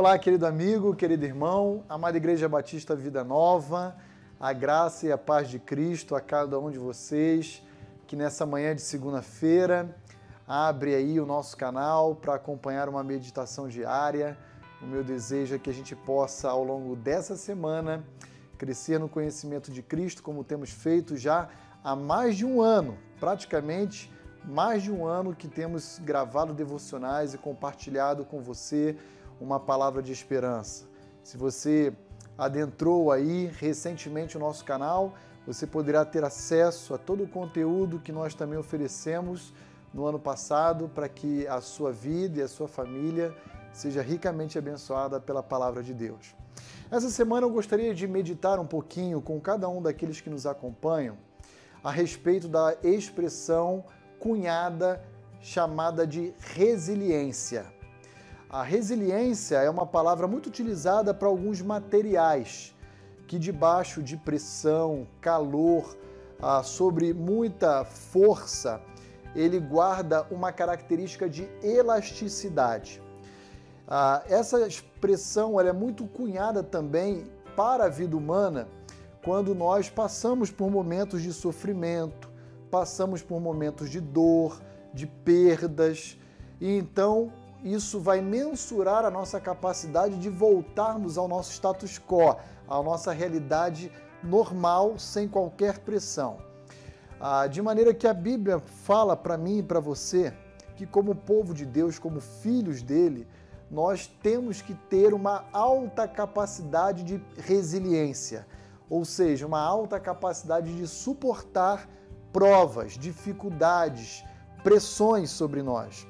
Olá, querido amigo, querido irmão, amada Igreja Batista Vida Nova, a graça e a paz de Cristo a cada um de vocês que nessa manhã de segunda-feira abre aí o nosso canal para acompanhar uma meditação diária. O meu desejo é que a gente possa, ao longo dessa semana, crescer no conhecimento de Cristo, como temos feito já há mais de um ano, praticamente mais de um ano que temos gravado devocionais e compartilhado com você uma palavra de esperança. Se você adentrou aí recentemente o nosso canal, você poderá ter acesso a todo o conteúdo que nós também oferecemos no ano passado para que a sua vida e a sua família seja ricamente abençoada pela palavra de Deus. Essa semana eu gostaria de meditar um pouquinho com cada um daqueles que nos acompanham a respeito da expressão cunhada chamada de resiliência. A resiliência é uma palavra muito utilizada para alguns materiais que, debaixo de pressão, calor, ah, sobre muita força, ele guarda uma característica de elasticidade. Ah, essa expressão é muito cunhada também para a vida humana quando nós passamos por momentos de sofrimento, passamos por momentos de dor, de perdas, e então isso vai mensurar a nossa capacidade de voltarmos ao nosso status quo, à nossa realidade normal, sem qualquer pressão. Ah, de maneira que a Bíblia fala para mim e para você que, como povo de Deus, como filhos dele, nós temos que ter uma alta capacidade de resiliência, ou seja, uma alta capacidade de suportar provas, dificuldades, pressões sobre nós.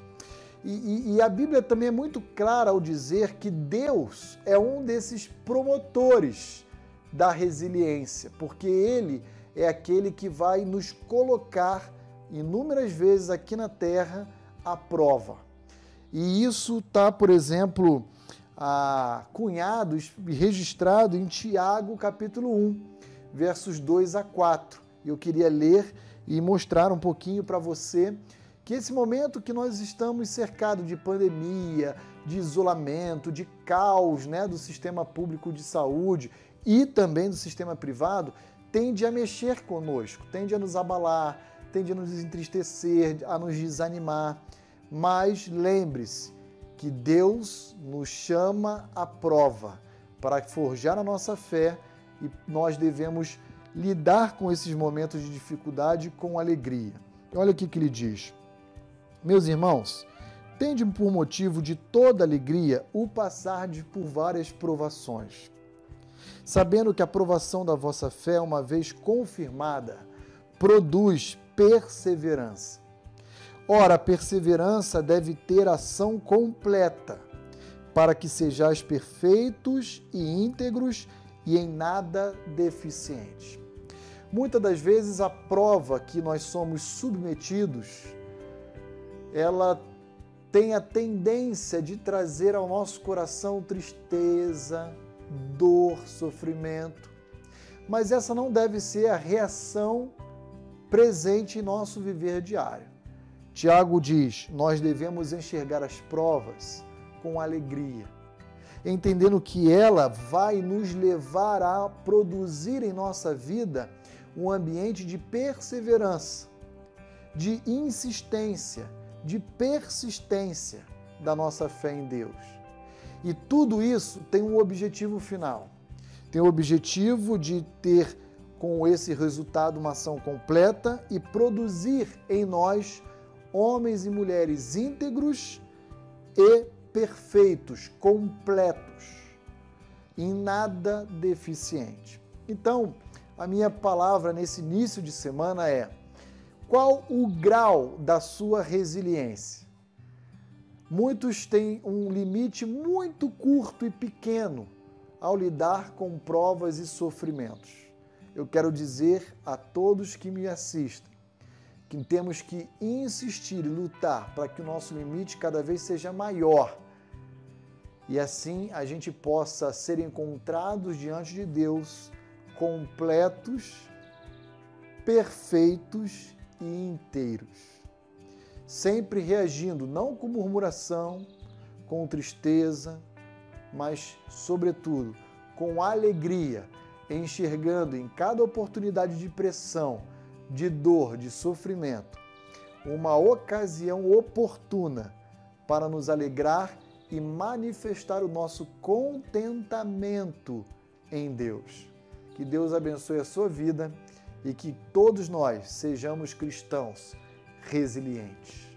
E, e, e, a Bíblia também é muito clara ao dizer que Deus é um desses promotores da resiliência, porque Ele é aquele que vai nos colocar inúmeras vezes aqui na terra à prova. E isso está, por exemplo, cunhado e registrado em Tiago capítulo 1, versos 2 a 4. Eu queria ler e mostrar um pouquinho para você que esse momento que nós estamos cercados de pandemia, de isolamento, de caos né, do sistema público de saúde e também do sistema privado, tende a mexer conosco, tende a nos abalar, tende a nos entristecer, a nos desanimar. Mas lembre-se que Deus nos chama à prova para forjar a nossa fé e nós devemos lidar com esses momentos de dificuldade com alegria. Olha o que ele diz. Meus irmãos, tende por motivo de toda alegria o passar de por várias provações, sabendo que a provação da vossa fé, uma vez confirmada, produz perseverança. Ora, a perseverança deve ter ação completa, para que sejais perfeitos e íntegros e em nada deficientes. Muitas das vezes a prova que nós somos submetidos ela tem a tendência de trazer ao nosso coração tristeza, dor, sofrimento. Mas essa não deve ser a reação presente em nosso viver diário. Tiago diz: nós devemos enxergar as provas com alegria, entendendo que ela vai nos levar a produzir em nossa vida um ambiente de perseverança, de insistência, de persistência da nossa fé em Deus. E tudo isso tem um objetivo final. Tem o objetivo de ter com esse resultado uma ação completa e produzir em nós homens e mulheres íntegros e perfeitos, completos, em nada deficiente. Então, a minha palavra nesse início de semana é: qual o grau da sua resiliência? Muitos têm um limite muito curto e pequeno ao lidar com provas e sofrimentos. Eu quero dizer a todos que me assistem que temos que insistir e lutar para que o nosso limite cada vez seja maior e assim a gente possa ser encontrados diante de Deus completos, perfeitos e inteiros, sempre reagindo não com murmuração, com tristeza, mas, sobretudo, com alegria, enxergando em cada oportunidade de pressão, de dor, de sofrimento, uma ocasião oportuna para nos alegrar e manifestar o nosso contentamento em Deus. Que Deus abençoe a sua vida e que todos nós sejamos cristãos resilientes.